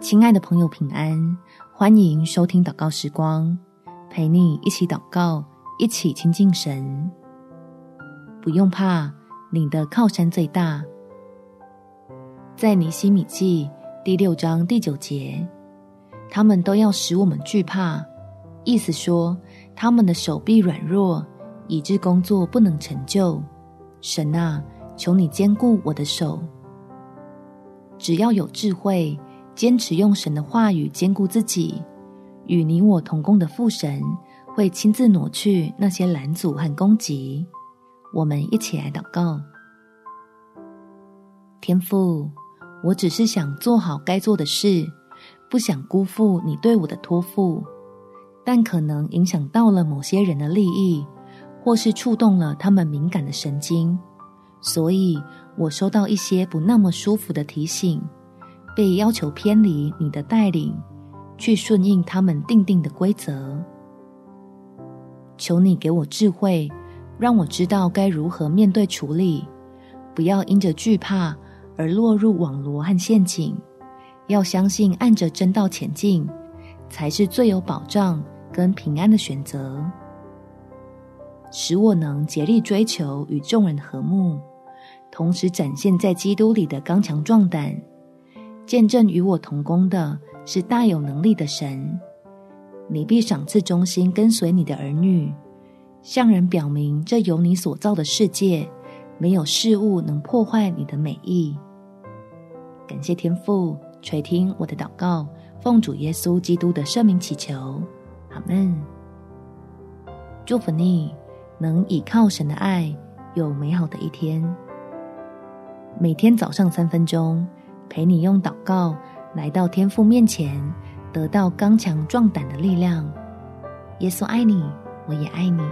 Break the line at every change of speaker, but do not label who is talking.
亲爱的朋友，平安！欢迎收听祷告时光，陪你一起祷告，一起亲近神。不用怕，你的靠山最大。在尼希米记第六章第九节，他们都要使我们惧怕，意思说他们的手臂软弱，以致工作不能成就。神啊，求你坚固我的手。只要有智慧，坚持用神的话语坚固自己，与你我同工的父神会亲自挪去那些拦阻和攻击。我们一起来祷告：天父，我只是想做好该做的事，不想辜负你对我的托付，但可能影响到了某些人的利益，或是触动了他们敏感的神经，所以我收到一些不那么舒服的提醒，被要求偏离你的带领，去顺应他们定定的规则。求你给我智慧，让我知道该如何面对处理，不要因着惧怕而落入网罗和陷阱。要相信按着真道前进，才是最有保障跟平安的选择。使我能竭力追求与众人和睦，同时展现在基督里的刚强壮胆，见证与我同工的是大有能力的神。你必赏赐忠心跟随你的儿女，向人表明这由你所造的世界，没有事物能破坏你的美意。感谢天父垂听我的祷告，奉主耶稣基督的圣名祈求，阿门。祝福你。能倚靠神的爱，有美好的一天。每天早上三分钟，陪你用祷告来到天父面前，得到刚强壮胆的力量。耶稣爱你，我也爱你。